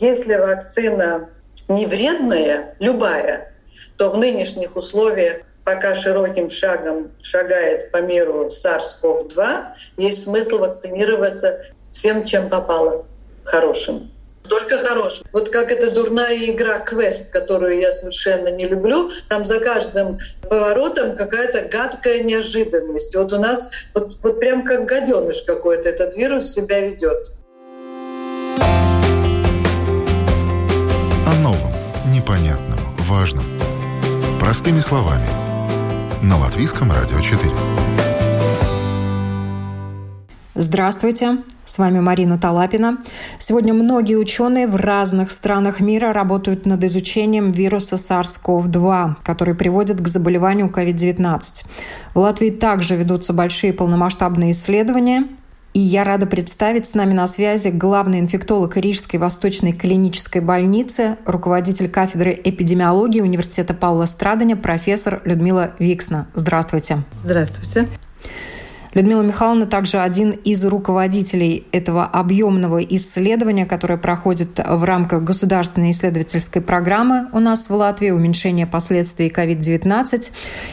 если вакцина не вредная, любая, то в нынешних условиях пока широким шагом шагает по миру SARS-CoV-2, есть смысл вакцинироваться всем, чем попало, хорошим. Только хорошим. Вот как эта дурная игра «Квест», которую я совершенно не люблю, там за каждым поворотом какая-то гадкая неожиданность. Вот у нас вот, вот прям как гаденыш какой-то этот вирус себя ведет. Непонятном, важном. Простыми словами. На Латвийском радио 4. Здравствуйте, с вами Марина Талапина. Сегодня многие ученые в разных странах мира работают над изучением вируса SARS-CoV-2, который приводит к заболеванию COVID-19. В Латвии также ведутся большие полномасштабные исследования. И я рада представить с нами на связи главный инфектолог Рижской Восточной клинической больницы, руководитель кафедры эпидемиологии Университета Паула Страдания, профессор Людмила Виксна. Здравствуйте. Здравствуйте. Людмила Михайловна также один из руководителей этого объемного исследования, которое проходит в рамках государственной исследовательской программы у нас в Латвии «Уменьшение последствий COVID-19».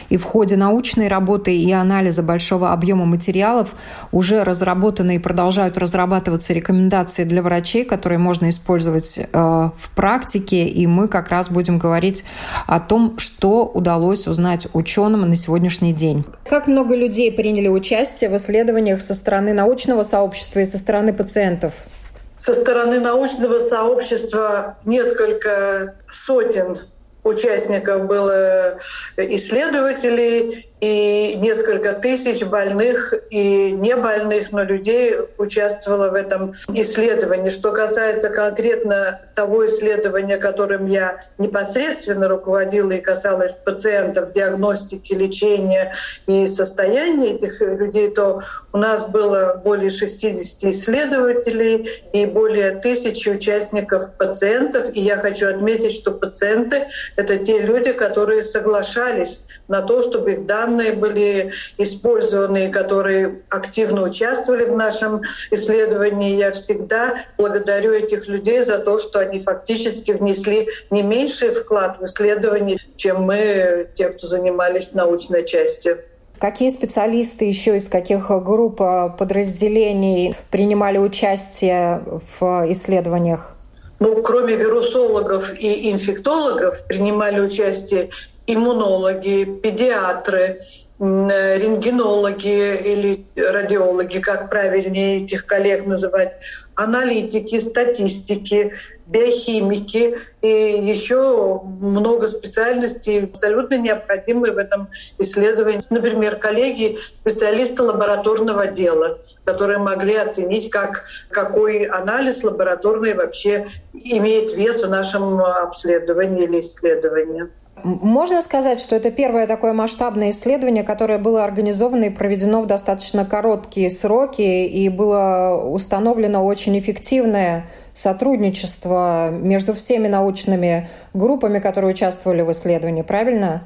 И в ходе научной работы и анализа большого объема материалов уже разработаны и продолжают разрабатываться рекомендации для врачей, которые можно использовать э, в практике. И мы как раз будем говорить о том, что удалось узнать ученым на сегодняшний день. Как много людей приняли участие участие в исследованиях со стороны научного сообщества и со стороны пациентов? Со стороны научного сообщества несколько сотен участников было исследователей, и несколько тысяч больных и не больных, но людей участвовало в этом исследовании. Что касается конкретно того исследования, которым я непосредственно руководила и касалось пациентов, диагностики, лечения и состояния этих людей, то у нас было более 60 исследователей и более тысячи участников пациентов. И я хочу отметить, что пациенты — это те люди, которые соглашались на то, чтобы их данные были использованы, которые активно участвовали в нашем исследовании. Я всегда благодарю этих людей за то, что они фактически внесли не меньший вклад в исследование, чем мы, те, кто занимались научной частью. Какие специалисты еще из каких групп э, подразделений принимали участие в исследованиях? Ну, кроме вирусологов и инфектологов, принимали участие иммунологи, педиатры, рентгенологи или радиологи, как правильнее этих коллег называть, аналитики, статистики, биохимики и еще много специальностей абсолютно необходимые в этом исследовании. Например, коллеги, специалисты лабораторного дела которые могли оценить, как, какой анализ лабораторный вообще имеет вес в нашем обследовании или исследовании. Можно сказать, что это первое такое масштабное исследование, которое было организовано и проведено в достаточно короткие сроки, и было установлено очень эффективное сотрудничество между всеми научными группами, которые участвовали в исследовании, правильно?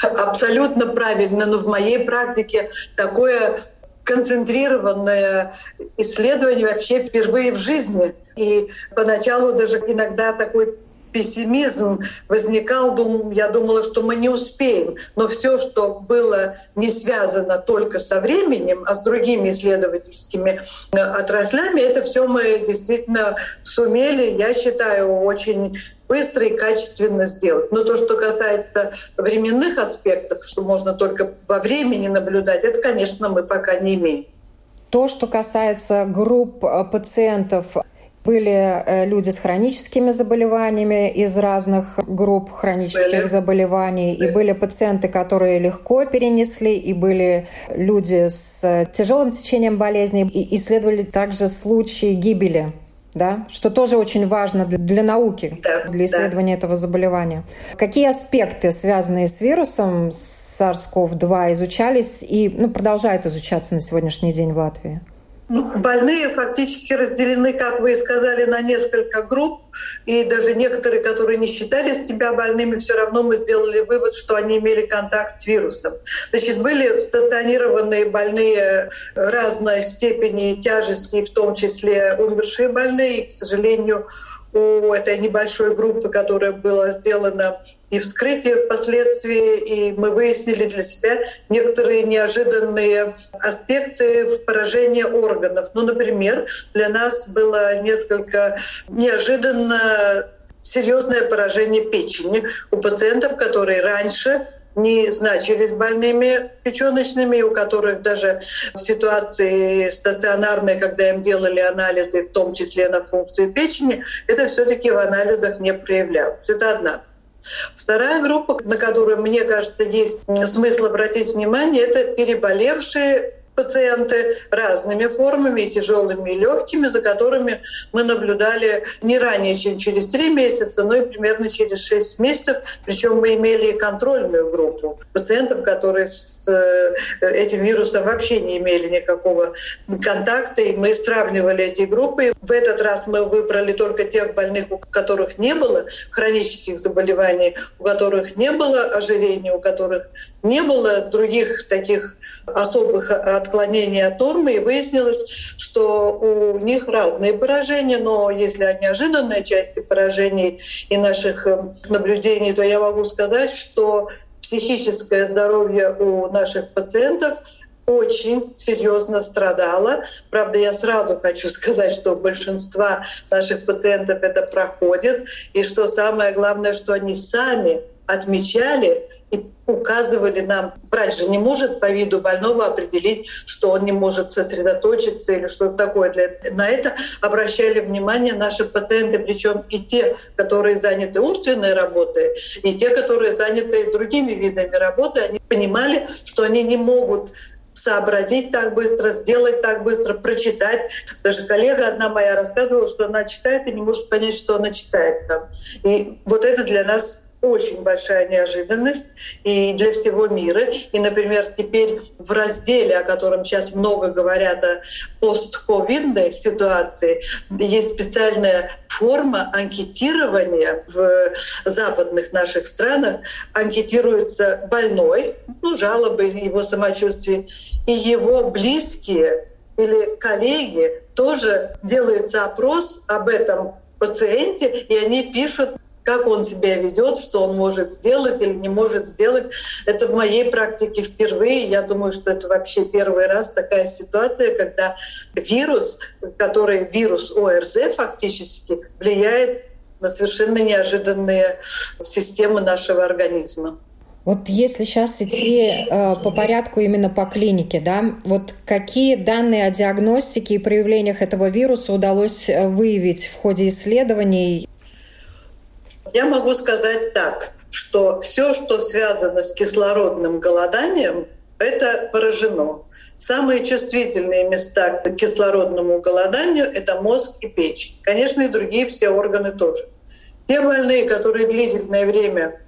Абсолютно правильно, но в моей практике такое концентрированное исследование вообще впервые в жизни. И поначалу даже иногда такой пессимизм возникал, я думала, что мы не успеем. Но все, что было не связано только со временем, а с другими исследовательскими э, отраслями, это все мы действительно сумели, я считаю, очень быстро и качественно сделать. Но то, что касается временных аспектов, что можно только во времени наблюдать, это, конечно, мы пока не имеем. То, что касается групп э, пациентов, были э, люди с хроническими заболеваниями из разных групп хронических заболеваний, и были пациенты, которые легко перенесли, и были люди с тяжелым течением болезни, и исследовали также случаи гибели да, что тоже очень важно для, для науки, да, для исследования да. этого заболевания. Какие аспекты, связанные с вирусом SARS-CoV-2, изучались и ну, продолжают изучаться на сегодняшний день в Латвии? Ну, больные фактически разделены, как вы и сказали, на несколько групп. И даже некоторые, которые не считали себя больными, все равно мы сделали вывод, что они имели контакт с вирусом. Значит, были стационированные больные разной степени тяжести, в том числе умершие больные. И, к сожалению, у этой небольшой группы, которая была сделана и вскрытие впоследствии, и мы выяснили для себя некоторые неожиданные аспекты в поражении органов. Ну, например, для нас было несколько неожиданно серьезное поражение печени у пациентов, которые раньше не значились больными печеночными, у которых даже в ситуации стационарной, когда им делали анализы, в том числе на функцию печени, это все-таки в анализах не проявлялось. Это одна. Вторая группа, на которую, мне кажется, есть смысл обратить внимание, это переболевшие пациенты разными формами, и тяжелыми и легкими, за которыми мы наблюдали не ранее, чем через три месяца, но и примерно через шесть месяцев. Причем мы имели контрольную группу пациентов, которые с э, этим вирусом вообще не имели никакого контакта, и мы сравнивали эти группы. В этот раз мы выбрали только тех больных, у которых не было хронических заболеваний, у которых не было ожирения, у которых не было других таких особых отклонений от нормы, и выяснилось, что у них разные поражения, но если о неожиданной части поражений и наших эм, наблюдений, то я могу сказать, что психическое здоровье у наших пациентов очень серьезно страдала. Правда, я сразу хочу сказать, что у большинства наших пациентов это проходит, и что самое главное, что они сами отмечали, и указывали нам, врач же не может по виду больного определить, что он не может сосредоточиться или что-то такое. Для этого. На это обращали внимание наши пациенты, причем и те, которые заняты умственной работой, и те, которые заняты другими видами работы, они понимали, что они не могут сообразить так быстро, сделать так быстро, прочитать. Даже коллега одна моя рассказывала, что она читает и не может понять, что она читает там. И вот это для нас очень большая неожиданность и для всего мира. И, например, теперь в разделе, о котором сейчас много говорят о постковидной ситуации, есть специальная форма анкетирования в западных наших странах. Анкетируется больной, ну, жалобы, его самочувствие, и его близкие или коллеги тоже делается опрос об этом пациенте, и они пишут как он себя ведет, что он может сделать или не может сделать. Это в моей практике впервые. Я думаю, что это вообще первый раз такая ситуация, когда вирус, который вирус ОРЗ фактически, влияет на совершенно неожиданные системы нашего организма. Вот если сейчас идти э, по порядку именно по клинике, да, вот какие данные о диагностике и проявлениях этого вируса удалось э, выявить в ходе исследований? Я могу сказать так, что все, что связано с кислородным голоданием, это поражено. Самые чувствительные места к кислородному голоданию — это мозг и печень. Конечно, и другие все органы тоже. Те больные, которые длительное время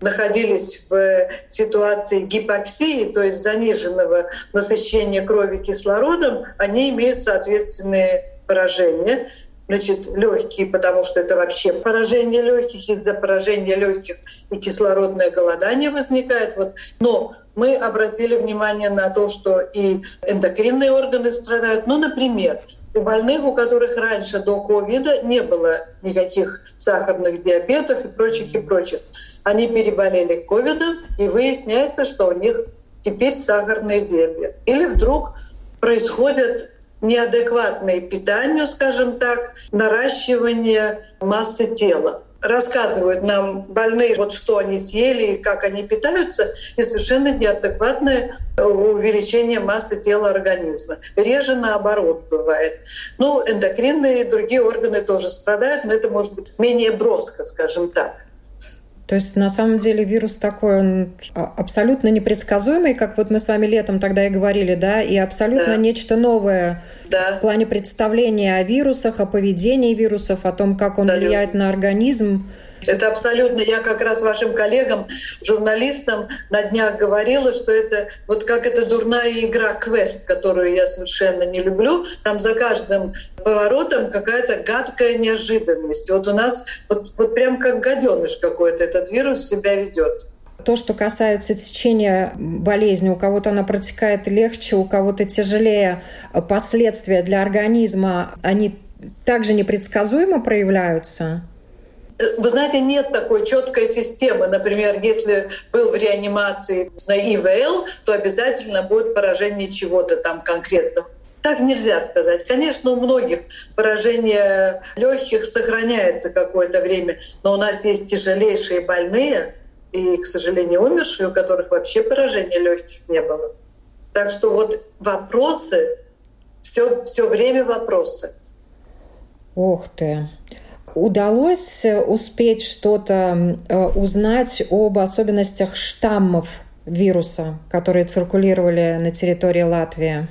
находились в ситуации гипоксии, то есть заниженного насыщения крови кислородом, они имеют соответственные поражения значит, легкие, потому что это вообще поражение легких, из-за поражения легких и кислородное голодание возникает. Вот. Но мы обратили внимание на то, что и эндокринные органы страдают. Ну, например, у больных, у которых раньше до ковида не было никаких сахарных диабетов и прочих, и прочих, они переболели ковидом, и выясняется, что у них теперь сахарный диабет. Или вдруг происходят неадекватное питанию, скажем так, наращивание массы тела рассказывают нам больные, вот что они съели и как они питаются, и совершенно неадекватное увеличение массы тела организма. Реже наоборот бывает. Ну, эндокринные и другие органы тоже страдают, но это может быть менее броско, скажем так. То есть на самом деле вирус такой, он абсолютно непредсказуемый, как вот мы с вами летом тогда и говорили, да, и абсолютно да. нечто новое да. в плане представления о вирусах, о поведении вирусов, о том, как он абсолютно. влияет на организм. Это абсолютно, я как раз вашим коллегам, журналистам на днях говорила, что это вот как эта дурная игра квест, которую я совершенно не люблю. Там за каждым поворотом какая-то гадкая неожиданность. Вот у нас вот, вот прям как гаденыш какой-то этот вирус себя ведет. То, что касается течения болезни, у кого-то она протекает легче, у кого-то тяжелее, последствия для организма, они также непредсказуемо проявляются? Вы знаете, нет такой четкой системы. Например, если был в реанимации на ИВЛ, то обязательно будет поражение чего-то там конкретного. Так нельзя сказать. Конечно, у многих поражение легких сохраняется какое-то время, но у нас есть тяжелейшие больные и, к сожалению, умершие, у которых вообще поражения легких не было. Так что вот вопросы, все, все время вопросы. Ох ты. Удалось успеть что-то э, узнать об особенностях штаммов вируса, которые циркулировали на территории Латвии?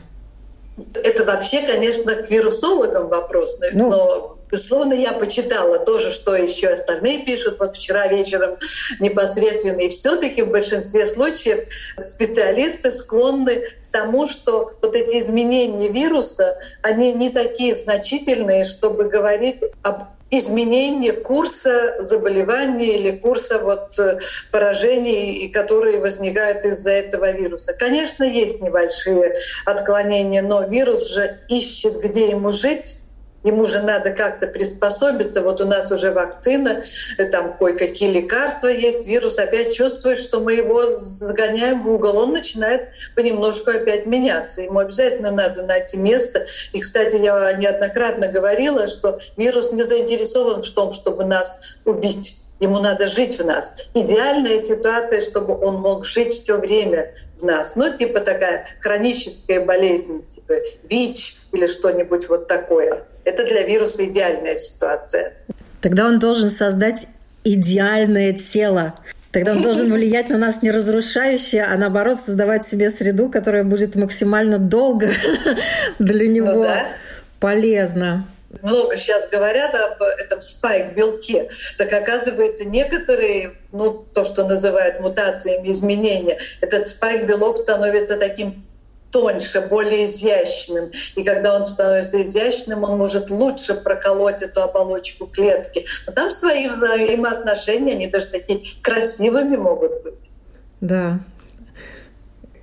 Это вообще, конечно, к вирусологам вопрос, ну, но Безусловно, я почитала тоже, что еще остальные пишут. Вот вчера вечером непосредственно. И все-таки в большинстве случаев специалисты склонны к тому, что вот эти изменения вируса, они не такие значительные, чтобы говорить об изменение курса заболевания или курса вот э, поражений, которые возникают из-за этого вируса. Конечно, есть небольшие отклонения, но вирус же ищет, где ему жить, ему же надо как-то приспособиться. Вот у нас уже вакцина, там кое-какие лекарства есть, вирус опять чувствует, что мы его загоняем в угол, он начинает понемножку опять меняться. Ему обязательно надо найти место. И, кстати, я неоднократно говорила, что вирус не заинтересован в том, чтобы нас убить. Ему надо жить в нас. Идеальная ситуация, чтобы он мог жить все время в нас. Ну, типа такая хроническая болезнь, типа ВИЧ или что-нибудь вот такое. Это для вируса идеальная ситуация. Тогда он должен создать идеальное тело. Тогда он должен влиять на нас не разрушающе, а наоборот создавать себе среду, которая будет максимально долго для ну него ну, да. полезна много сейчас говорят об этом спайк-белке, так оказывается, некоторые, ну, то, что называют мутациями изменения, этот спайк-белок становится таким тоньше, более изящным. И когда он становится изящным, он может лучше проколоть эту оболочку клетки. Но там свои взаимоотношения, они даже такие красивыми могут быть. Да,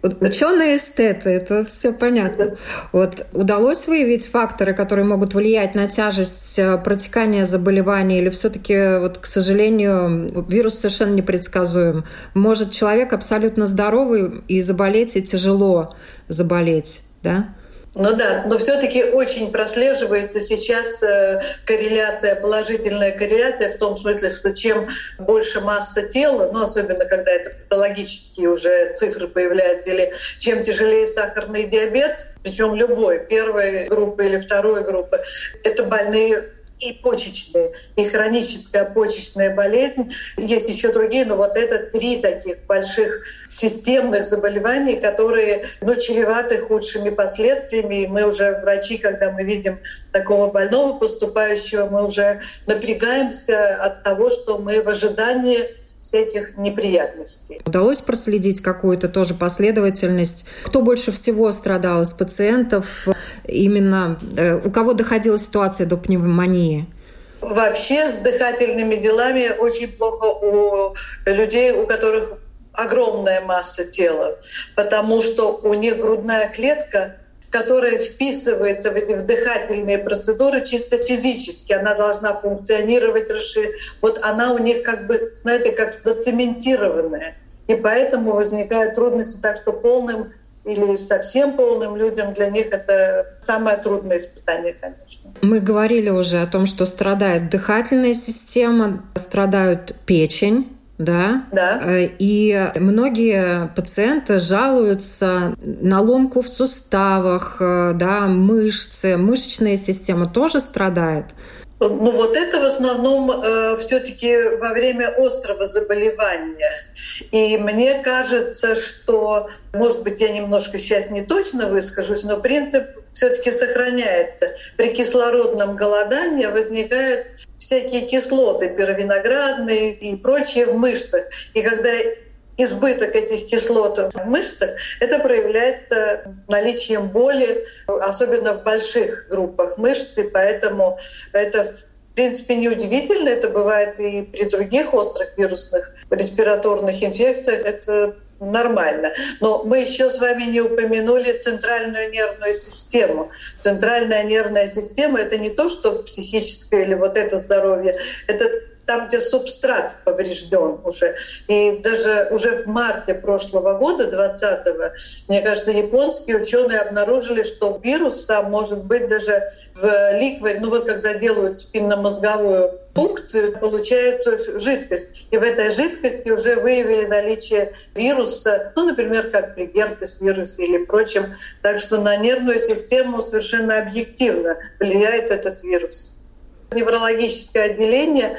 Ученые эстеты, это все понятно. Вот удалось выявить факторы, которые могут влиять на тяжесть э, протекания заболевания, или все-таки, вот, к сожалению, вирус совершенно непредсказуем. Может человек абсолютно здоровый и заболеть, и тяжело заболеть, да? Ну да, но все-таки очень прослеживается сейчас э, корреляция, положительная корреляция в том смысле, что чем больше масса тела, ну особенно когда это патологические уже цифры появляются, или чем тяжелее сахарный диабет, причем любой, первой группы или второй группы, это больные и почечные, и хроническая почечная болезнь. Есть еще другие, но вот это три таких больших системных заболеваний, которые ну, чреваты худшими последствиями. И мы уже, врачи, когда мы видим такого больного поступающего, мы уже напрягаемся от того, что мы в ожидании всяких неприятностей. Удалось проследить какую-то тоже последовательность? Кто больше всего страдал из пациентов? Именно э, у кого доходила ситуация до пневмонии? Вообще с дыхательными делами очень плохо у людей, у которых огромная масса тела, потому что у них грудная клетка которая вписывается в эти дыхательные процедуры чисто физически. Она должна функционировать, расширить. Вот она у них как бы, знаете, как зацементированная. И поэтому возникают трудности. Так что полным или совсем полным людям для них это самое трудное испытание, конечно. Мы говорили уже о том, что страдает дыхательная система, страдают печень, да? Да. Э, и многие пациенты жалуются на ломку в суставах, э, да, мышцы, мышечная система тоже страдает. Ну вот это в основном э, все-таки во время острого заболевания. И мне кажется, что, может быть, я немножко сейчас не точно выскажусь, но принцип все-таки сохраняется. При кислородном голодании возникают всякие кислоты, пировиноградные и прочие в мышцах. И когда избыток этих кислот в мышцах, это проявляется наличием боли, особенно в больших группах мышц, и поэтому это в принципе, неудивительно, это бывает и при других острых вирусных респираторных инфекциях. Это нормально. Но мы еще с вами не упомянули центральную нервную систему. Центральная нервная система — это не то, что психическое или вот это здоровье, это там, где субстрат поврежден уже. И даже уже в марте прошлого года, 20-го, мне кажется, японские ученые обнаружили, что вирус сам может быть даже в ликворе, ну вот когда делают спинномозговую пункцию, получают жидкость. И в этой жидкости уже выявили наличие вируса, ну, например, как при герпес-вирусе или прочем. Так что на нервную систему совершенно объективно влияет этот вирус. Неврологическое отделение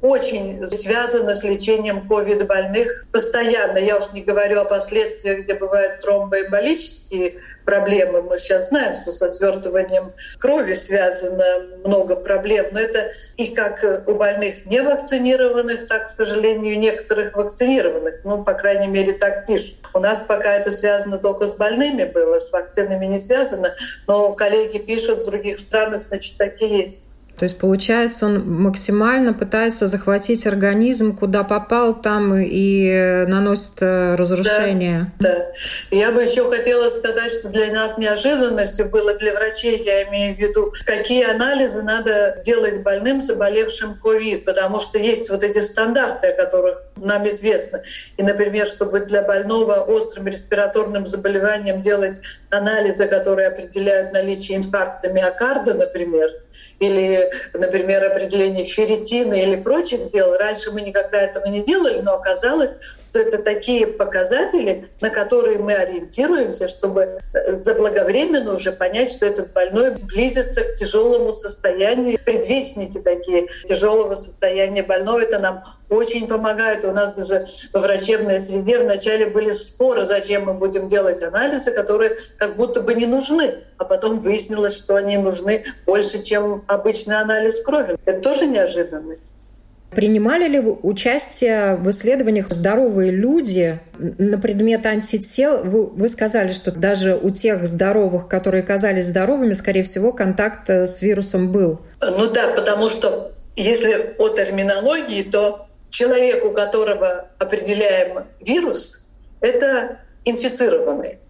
очень связано с лечением ковид-больных постоянно. Я уж не говорю о последствиях, где бывают тромбоэмболические проблемы. Мы сейчас знаем, что со свертыванием крови связано много проблем. Но это и как у больных не вакцинированных, так, к сожалению, некоторых вакцинированных. Ну, по крайней мере, так пишут. У нас пока это связано только с больными было, с вакцинами не связано. Но коллеги пишут, в других странах, значит, такие есть. То есть, получается, он максимально пытается захватить организм, куда попал, там и наносит э, разрушение. Да, да. Я бы еще хотела сказать, что для нас неожиданностью было для врачей, я имею в виду, какие анализы надо делать больным, заболевшим ковид, потому что есть вот эти стандарты, о которых нам известно. И, например, чтобы для больного острым респираторным заболеванием делать анализы, которые определяют наличие инфаркта миокарда, например, или, например, определение ферритина или прочих дел. Раньше мы никогда этого не делали, но оказалось, что это такие показатели, на которые мы ориентируемся, чтобы э, заблаговременно уже понять, что этот больной близится к тяжелому состоянию. Предвестники такие тяжелого состояния больного, это нам очень помогает. У нас даже во врачебной среде вначале были споры, зачем мы будем делать анализы, которые как будто бы не нужны. А потом выяснилось, что они нужны больше, чем обычный анализ крови. Это тоже неожиданность. Принимали ли вы участие в исследованиях здоровые люди на предмет антител? Вы, вы сказали, что даже у тех здоровых, которые казались здоровыми, скорее всего, контакт э, с вирусом был. Ну да, потому что если о терминологии, то человек, у которого определяем вирус, это инфицированный.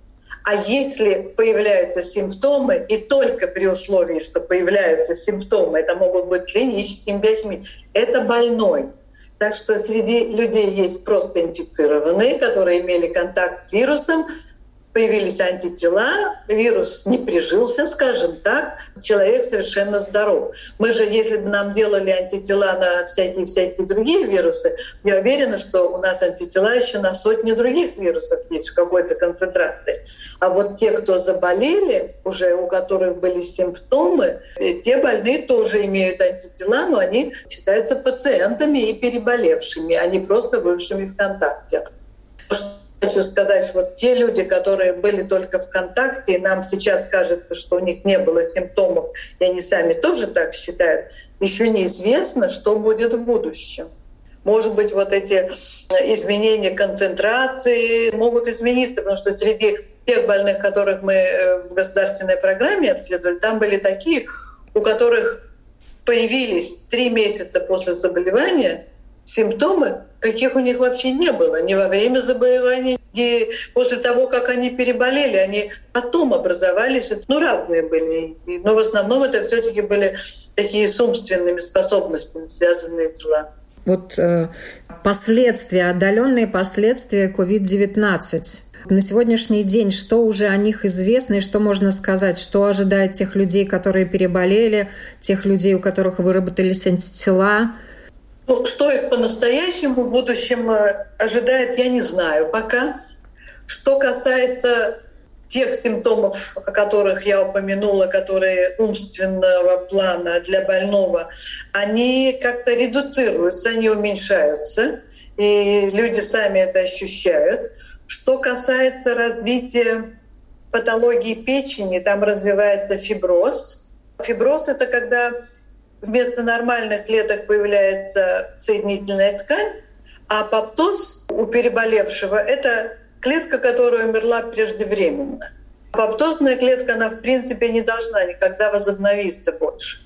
А если появляются симптомы, и только при условии, что появляются симптомы, это могут быть клиническими, биохимическими, это больной. Так что среди людей есть просто инфицированные, которые имели контакт с вирусом, появились антитела, вирус не прижился, скажем так, человек совершенно здоров. Мы же, если бы нам делали антитела на всякие-всякие другие вирусы, я уверена, что у нас антитела еще на сотни других вирусов есть в какой-то концентрации. А вот те, кто заболели, уже у которых были симптомы, э, те больные тоже имеют антитела, но они считаются пациентами и переболевшими, а не просто бывшими в контакте хочу сказать, вот те люди, которые были только в контакте, и нам сейчас кажется, что у них не было симптомов, и они сами тоже так считают, еще неизвестно, что будет в будущем. Может быть, вот эти изменения концентрации могут измениться, потому что среди тех больных, которых мы э, в государственной программе обследовали, там были такие, у которых появились три месяца после заболевания симптомы, каких у них вообще не было ни во время заболевания, ни после того, как они переболели. Они потом образовались. Ну, разные были. Но в основном это все таки были такие с умственными способностями связанные дела. Вот э, последствия, отдаленные последствия COVID-19. На сегодняшний день что уже о них известно и что можно сказать? Что ожидает тех людей, которые переболели, тех людей, у которых выработались антитела? Ну, что их по-настоящему в будущем э, ожидает, я не знаю пока. Что касается тех симптомов, о которых я упомянула, которые умственного плана для больного, они как-то редуцируются, они уменьшаются, и люди сами это ощущают. Что касается развития патологии печени, там развивается фиброз. Фиброз — это когда вместо нормальных клеток появляется соединительная ткань, а апоптоз у переболевшего — это клетка, которая умерла преждевременно. Апоптозная клетка, она в принципе не должна никогда возобновиться больше.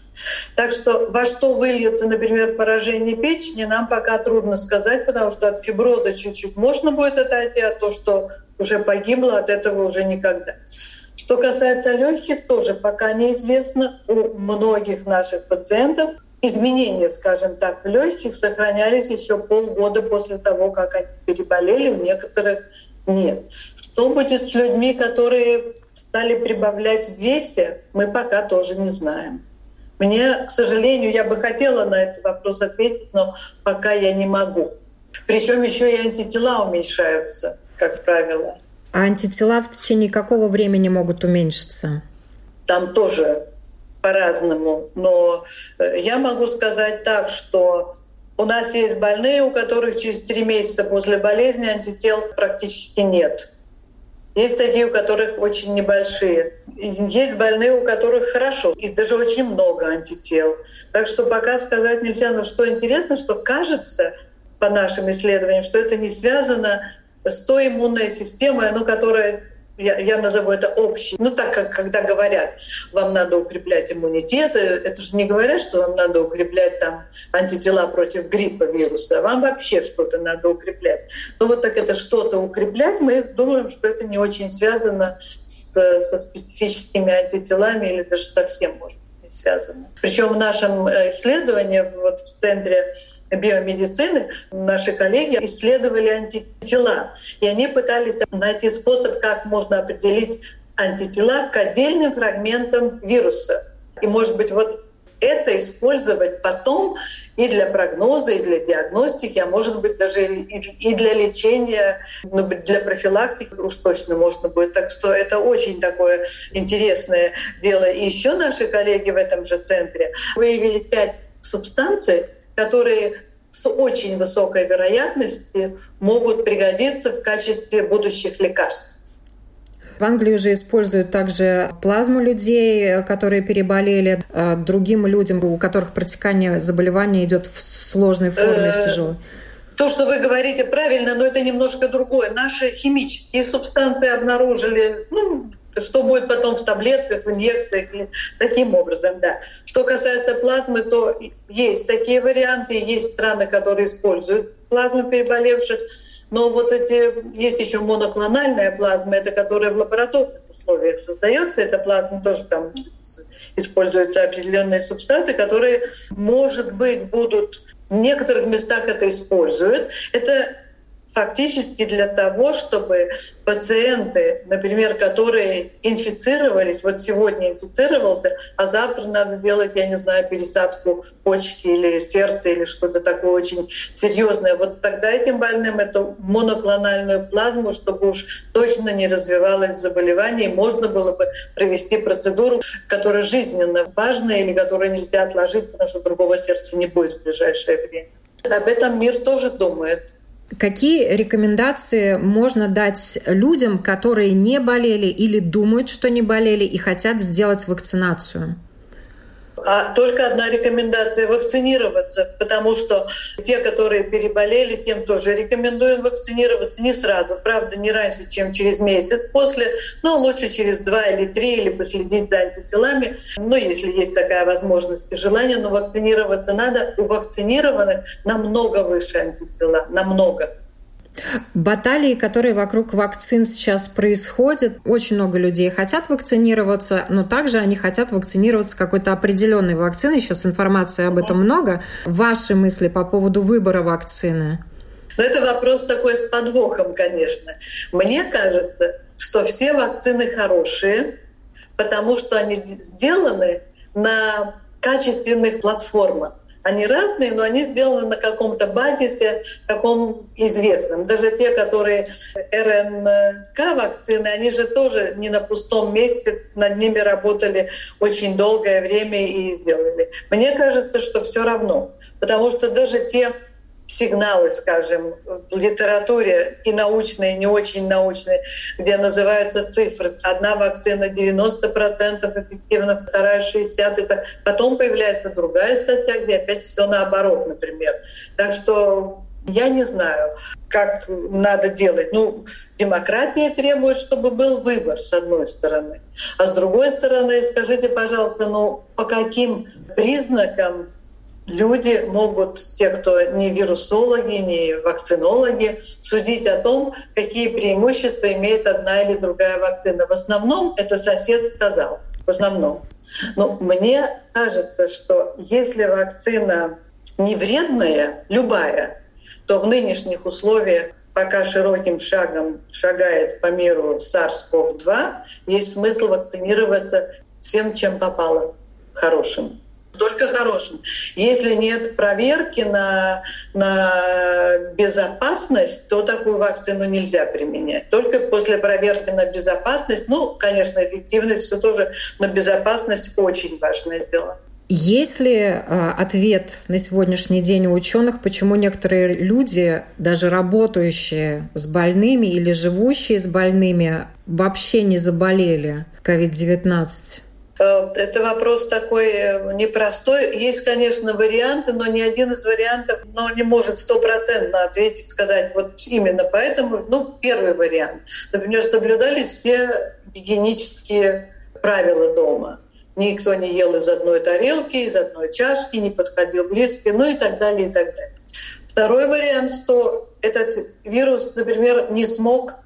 Так что во что выльется, например, поражение печени, нам пока трудно сказать, потому что от фиброза чуть-чуть можно будет отойти, а то, что уже погибло, от этого уже никогда. Что касается легких, тоже пока неизвестно. У многих наших пациентов изменения, скажем так, в легких сохранялись еще полгода после того, как они переболели, у некоторых нет. Что будет с людьми, которые стали прибавлять в весе, мы пока тоже не знаем. Мне, к сожалению, я бы хотела на этот вопрос ответить, но пока я не могу. Причем еще и антитела уменьшаются, как правило. А антитела в течение какого времени могут уменьшиться? Там тоже по-разному. Но э, я могу сказать так, что у нас есть больные, у которых через три месяца после болезни антител практически нет. Есть такие, у которых очень небольшие. Есть больные, у которых хорошо, и даже очень много антител. Так что пока сказать нельзя. Но что интересно, что кажется по нашим исследованиям, что это не связано с той иммунной системой, ну, которая я, я назову это общий. Ну, так как когда говорят, вам надо укреплять иммунитет, э, это же не говорят, что вам надо укреплять там антитела против гриппа вируса, а вам вообще что-то надо укреплять. Ну, вот так это что-то укреплять, мы думаем, что это не очень связано с, со специфическими антителами или даже совсем, может быть, не связано. Причем в нашем э, исследовании вот в центре биомедицины наши коллеги исследовали антитела. И они пытались найти способ, как можно определить антитела к отдельным фрагментам вируса. И, может быть, вот это использовать потом и для прогноза, и для диагностики, а может быть даже и для лечения, ну, для профилактики уж точно можно будет. Так что это очень такое интересное дело. И еще наши коллеги в этом же центре выявили пять субстанций, которые с очень высокой вероятностью могут пригодиться в качестве будущих лекарств. В Англии уже используют также плазму людей, которые переболели, а другим людям, у которых протекание заболевания идет в сложной форме, в э, тяжелой. То, что вы говорите, правильно, но это немножко другое. Наши химические субстанции обнаружили ну, что будет потом в таблетках, в инъекциях, таким образом, да. Что касается плазмы, то есть такие варианты, есть страны, которые используют плазму переболевших, но вот эти есть еще моноклональная плазма, это которая в лабораторных условиях создается. Эта плазма тоже там используются определенные субстраты, которые, может быть, будут в некоторых местах это используют. Это фактически для того, чтобы пациенты, например, которые инфицировались, вот сегодня инфицировался, а завтра надо делать, я не знаю, пересадку почки или сердца или что-то такое очень серьезное. Вот тогда этим больным эту моноклональную плазму, чтобы уж точно не развивалось заболевание, можно было бы провести процедуру, которая жизненно важная или которую нельзя отложить, потому что другого сердца не будет в ближайшее время. Об этом мир тоже думает. Какие рекомендации можно дать людям, которые не болели или думают, что не болели и хотят сделать вакцинацию? А только одна рекомендация – вакцинироваться, потому что те, которые переболели, тем тоже рекомендуем вакцинироваться не сразу, правда, не раньше, чем через месяц после, но лучше через два или три, или последить за антителами, ну, если есть такая возможность и желание, но вакцинироваться надо. У вакцинированных намного выше антитела, намного. Баталии, которые вокруг вакцин сейчас происходят, очень много людей хотят вакцинироваться, но также они хотят вакцинироваться какой-то определенной вакциной. Сейчас информации об этом много. Ваши мысли по поводу выбора вакцины? Но это вопрос такой с подвохом, конечно. Мне кажется, что все вакцины хорошие, потому что они сделаны на качественных платформах. Они разные, но они сделаны на каком-то базисе, таком известном. Даже те, которые РНК вакцины, они же тоже не на пустом месте, над ними работали очень долгое время и сделали. Мне кажется, что все равно, потому что даже те сигналы, скажем, в литературе и научные, и не очень научные, где называются цифры. Одна вакцина 90% эффективна, вторая 60%. Это потом появляется другая статья, где опять все наоборот, например. Так что Я не знаю, как надо делать. Ну, демократия требует, чтобы был выбор, с одной стороны. А с другой стороны, скажите, пожалуйста, ну по каким признакам люди могут, те, кто не вирусологи, не вакцинологи, судить о том, какие преимущества имеет одна или другая вакцина. В основном это сосед сказал. В основном. Но мне кажется, что если вакцина не вредная, любая, то в нынешних условиях, пока широким шагом шагает по миру SARS-CoV-2, есть смысл вакцинироваться всем, чем попало, хорошим только хорошим. Если нет проверки на, на безопасность, то такую вакцину нельзя применять. Только после проверки на безопасность, ну, конечно, эффективность все тоже, но безопасность очень важное дело. Есть ли э, ответ на сегодняшний день у ученых, почему некоторые люди, даже работающие с больными или живущие с больными, вообще не заболели COVID-19? Э, это вопрос такой э, непростой. Есть, конечно, варианты, но ни один из вариантов ну, не может стопроцентно ответить, сказать вот именно поэтому. Ну, первый вариант. Например, соблюдались все гигиенические правила дома никто не ел из одной тарелки, из одной чашки, не подходил близко, ну и так далее, и так далее. Второй вариант, что этот вирус, например, не смог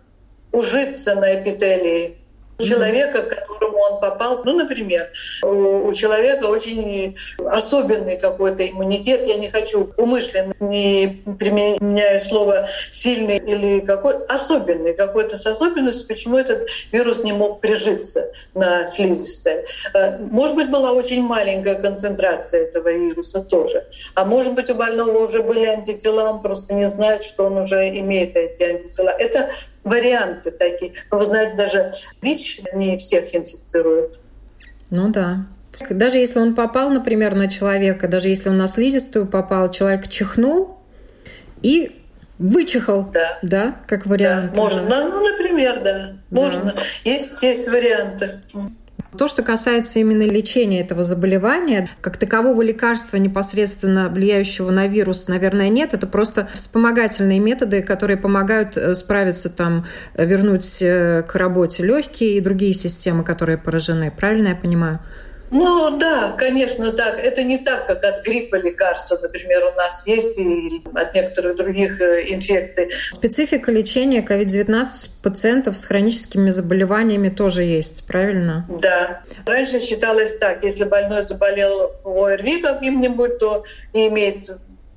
ужиться на эпителии человека, к которому он попал. Ну, например, у, человека очень особенный какой-то иммунитет. Я не хочу умышленно не применяю слово сильный или какой особенный какой-то с особенностью, почему этот вирус не мог прижиться на слизистой. Э, может быть, была очень маленькая концентрация этого вируса тоже. А может быть, у больного уже были антитела, он просто не знает, что он уже имеет эти антитела. Это варианты такие. Но вы знаете, даже ВИЧ не всех инфицирует. Ну да. Даже если он попал, например, на человека, даже если он на слизистую попал, человек чихнул и вычихал, да, да как вариант. Да, можно, да. ну, например, да, да. можно. Есть, есть варианты. То, что касается именно лечения этого заболевания, как такового лекарства, непосредственно влияющего на вирус, наверное, нет. Это просто вспомогательные методы, которые помогают э, справиться, там, э, вернуть э, к работе легкие и другие системы, которые поражены. Правильно я понимаю? Ну да, конечно, так. Это не так, как от гриппа лекарства, например, у нас есть и от некоторых других э, инфекций. Специфика лечения COVID-19 пациентов с хроническими заболеваниями тоже есть, правильно? Да. Раньше считалось так, если больной заболел ОРВИ каким-нибудь, то имеет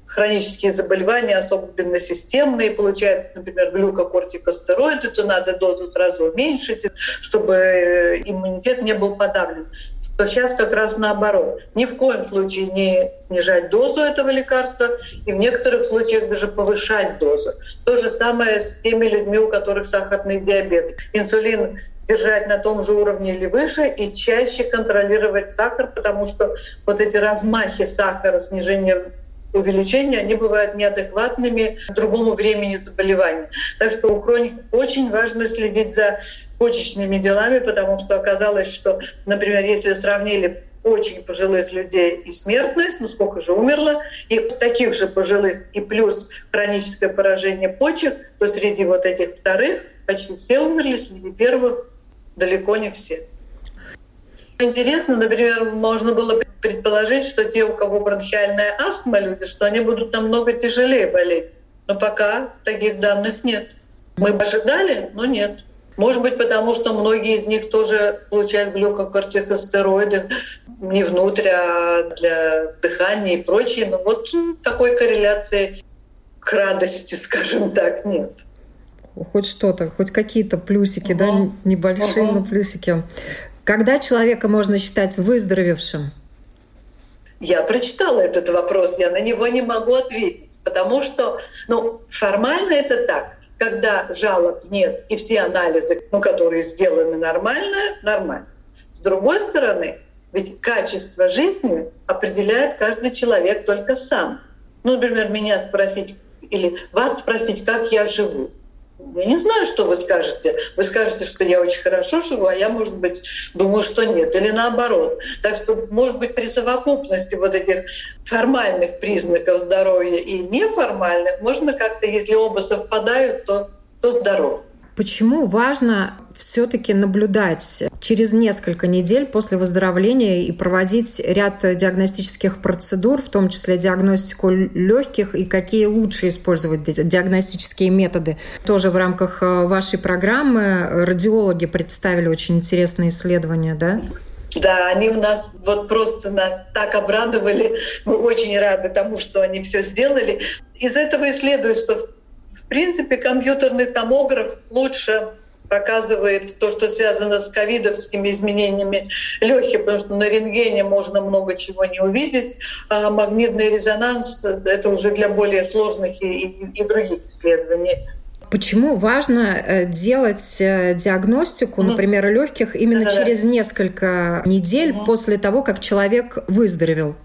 хронические заболевания, особенно системные, получают, например, глюкокортикостероиды, то надо дозу сразу уменьшить, чтобы э, иммунитет не был подавлен. Сейчас как раз наоборот. Ни в коем случае не снижать дозу этого лекарства и в некоторых случаях даже повышать дозу. То же самое с теми людьми, у которых сахарный диабет. Инсулин держать на том же уровне или выше и чаще контролировать сахар, потому что вот эти размахи сахара, снижение увеличения, они бывают неадекватными другому времени заболевания. Так что у хроников очень важно следить за почечными делами, потому что оказалось, что, например, если сравнили очень пожилых людей и смертность, ну сколько же умерло, и таких же пожилых и плюс хроническое поражение почек, то среди вот этих вторых почти все умерли, среди первых далеко не все. Интересно, например, можно было предположить, что те, у кого бронхиальная астма, люди, что они будут намного тяжелее болеть. Но пока таких данных нет. Мы ожидали, но нет. Может быть, потому что многие из них тоже получают глюкокортикостероиды не внутрь, а для дыхания и прочее. Но вот такой корреляции к радости, скажем так, нет. Хоть что-то, хоть какие-то плюсики, угу. да, небольшие, угу. но плюсики. Когда человека можно считать выздоровевшим? Я прочитала этот вопрос, я на него не могу ответить, потому что, ну, формально это так. Когда жалоб нет и все анализы, ну, которые сделаны нормально, нормально. С другой стороны, ведь качество жизни определяет каждый человек только сам. Ну, например, меня спросить или вас спросить, как я живу. Я не знаю, что вы скажете. Вы скажете, что я очень хорошо живу, а я, может быть, думаю, что нет. Или наоборот. Так что, может быть, при совокупности вот этих формальных признаков здоровья и неформальных, можно как-то, если оба совпадают, то, то здоров. Почему важно все-таки наблюдать через несколько недель после выздоровления и проводить ряд диагностических процедур, в том числе диагностику легких и какие лучше использовать диагностические методы. Тоже в рамках э, вашей программы радиологи представили очень интересные исследования, да? Да, они у нас вот просто нас так обрадовали. Мы очень рады тому, что они все сделали. Из этого и следует, что в принципе компьютерный томограф лучше показывает то, что связано с ковидовскими изменениями легких, потому что на рентгене можно много чего не увидеть, а магнитный резонанс — это уже для более сложных и, и, и других исследований. Почему важно э, делать э, диагностику, например, легких именно да, через несколько недель угу. после того, как человек выздоровел?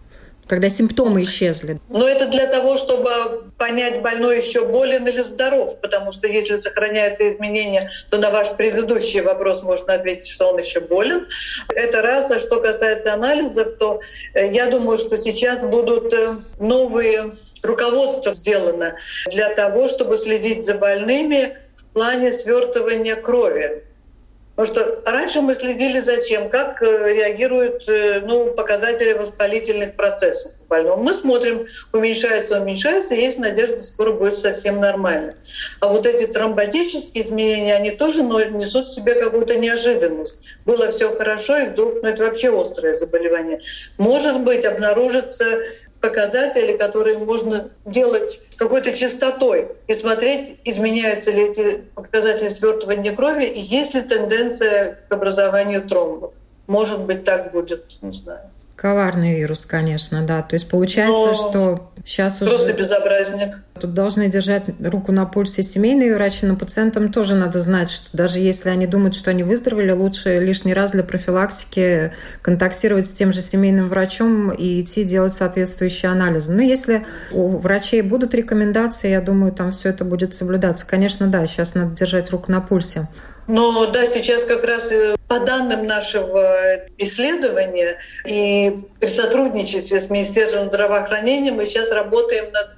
Когда симптомы исчезли? Но это для того, чтобы понять, больной еще болен или здоров, потому что если сохраняются изменения, то на ваш предыдущий вопрос можно ответить, что он еще болен. Это раз. А что касается анализов, то э, я думаю, что сейчас будут э, новые руководства сделаны для того, чтобы следить за больными в плане свертывания крови. Потому что раньше мы следили за чем, как э, реагируют э, ну, показатели воспалительных процессов у больного. Мы смотрим, уменьшается, уменьшается, есть надежда, скоро будет совсем нормально. А вот эти тромботические изменения, они тоже несут в себе какую-то неожиданность. Было все хорошо, и вдруг, ну это вообще острое заболевание. Может быть, обнаружится показатели, которые можно делать какой-то частотой и смотреть, изменяются ли эти показатели свертывания крови и есть ли тенденция к образованию тромбов. Может быть, так будет, не знаю. Коварный вирус, конечно, да. То есть получается, Но что сейчас просто уже... Просто безобразник. Тут должны держать руку на пульсе семейные врачи, но пациентам тоже надо знать, что даже если они думают, что они выздоровели, лучше лишний раз для профилактики контактировать с тем же семейным врачом и идти делать соответствующие анализы. Но если у врачей будут рекомендации, я думаю, там все это будет соблюдаться. Конечно, да, сейчас надо держать руку на пульсе. Но да, сейчас как раз по данным нашего исследования и при сотрудничестве с Министерством здравоохранения мы сейчас работаем над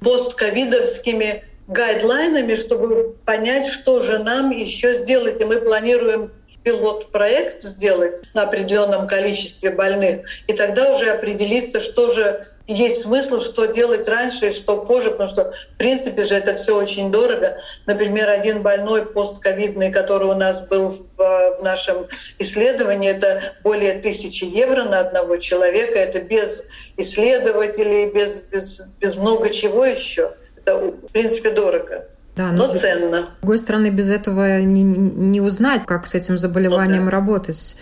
постковидовскими гайдлайнами, чтобы понять, что же нам еще сделать. И мы планируем пилот-проект сделать на определенном количестве больных, и тогда уже определиться, что же есть смысл, что делать раньше и что позже, потому что, в принципе же, это все очень дорого. Например, один больной постковидный, который у нас был в, в нашем исследовании, это более тысячи евро на одного человека. Это без исследователей, без, без, без много чего еще. Это, в принципе, дорого. Да, но, но ценно. С другой стороны, без этого не, не узнать, как с этим заболеванием ну, да. работать.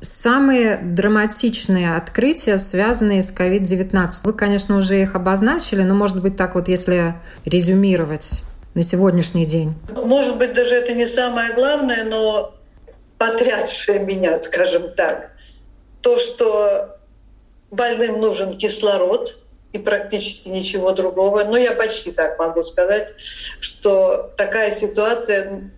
Самые драматичные открытия, связанные с COVID-19. Вы, конечно, уже их обозначили, но, может быть, так вот, если резюмировать на сегодняшний день. Может быть, даже это не самое главное, но потрясшее меня, скажем так, то, что больным нужен кислород и практически ничего другого. Но я почти так могу сказать, что такая ситуация,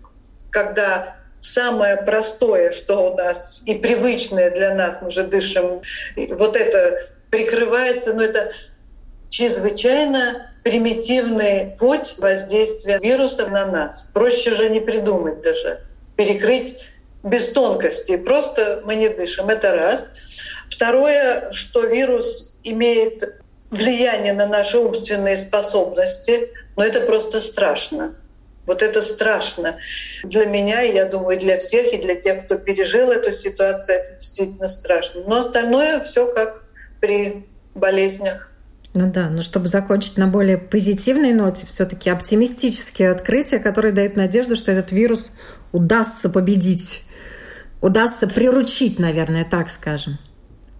когда самое простое, что у нас и привычное для нас, мы же дышим, вот это прикрывается, но это чрезвычайно примитивный путь воздействия вируса на нас. Проще же не придумать даже. Перекрыть без тонкости. Просто мы не дышим. Это раз. Второе, что вирус имеет влияние на наши умственные способности, но это просто страшно. Вот это страшно для меня, и я думаю, для всех, и для тех, кто пережил эту ситуацию, это действительно страшно. Но остальное все как при болезнях. Ну да, но чтобы закончить на более позитивной ноте, все-таки оптимистические открытия, которые дают надежду, что этот вирус удастся победить, удастся приручить, наверное, так скажем.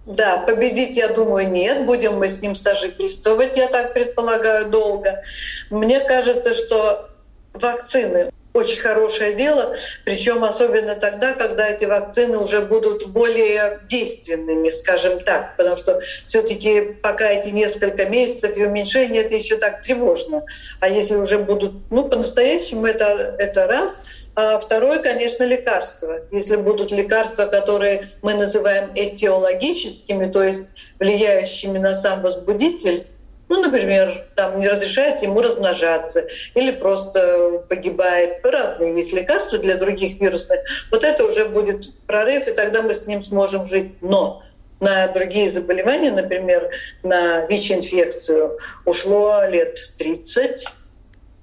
Да, победить, я думаю, нет. Будем мы с ним сожительствовать, я так предполагаю, долго. Мне кажется, что вакцины очень хорошее дело, причем особенно тогда, когда эти вакцины уже будут более действенными, скажем так, потому что все-таки пока эти несколько месяцев и уменьшение это еще так тревожно, а если уже будут, ну по-настоящему это это раз, а второе, конечно, лекарства. Если будут лекарства, которые мы называем этиологическими, то есть влияющими на сам возбудитель, ну, например, там не разрешает ему размножаться или просто погибает. Разные есть лекарства для других вирусных. Вот это уже будет прорыв, и тогда мы с ним сможем жить. Но на другие заболевания, например, на ВИЧ-инфекцию ушло лет 30.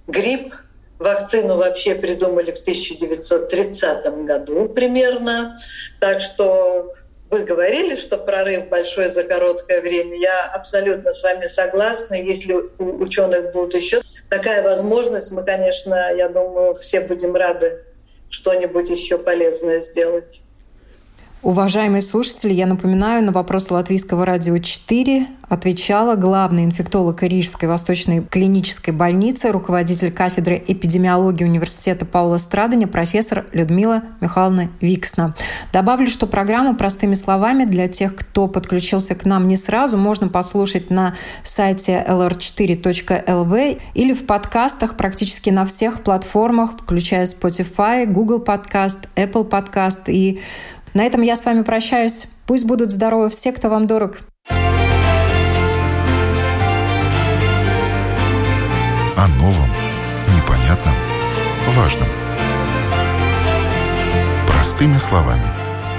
Грипп, вакцину вообще придумали в 1930 году примерно. Так что вы говорили, что прорыв большой за короткое время. Я абсолютно с вами согласна. Если у ученых будет еще такая возможность, мы, конечно, я думаю, все будем рады что-нибудь еще полезное сделать. Уважаемые слушатели, я напоминаю, на вопрос Латвийского радио 4 отвечала главный инфектолог Рижской Восточной клинической больницы, руководитель кафедры эпидемиологии университета Паула Страдания, профессор Людмила Михайловна Виксна. Добавлю, что программу «Простыми словами» для тех, кто подключился к нам не сразу, можно послушать на сайте lr4.lv или в подкастах практически на всех платформах, включая Spotify, Google Podcast, Apple Podcast и на этом я с вами прощаюсь. Пусть будут здоровы все, кто вам дорог. О новом, непонятном, важном. Простыми словами.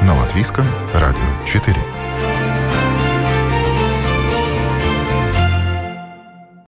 На Латвийском радио 4.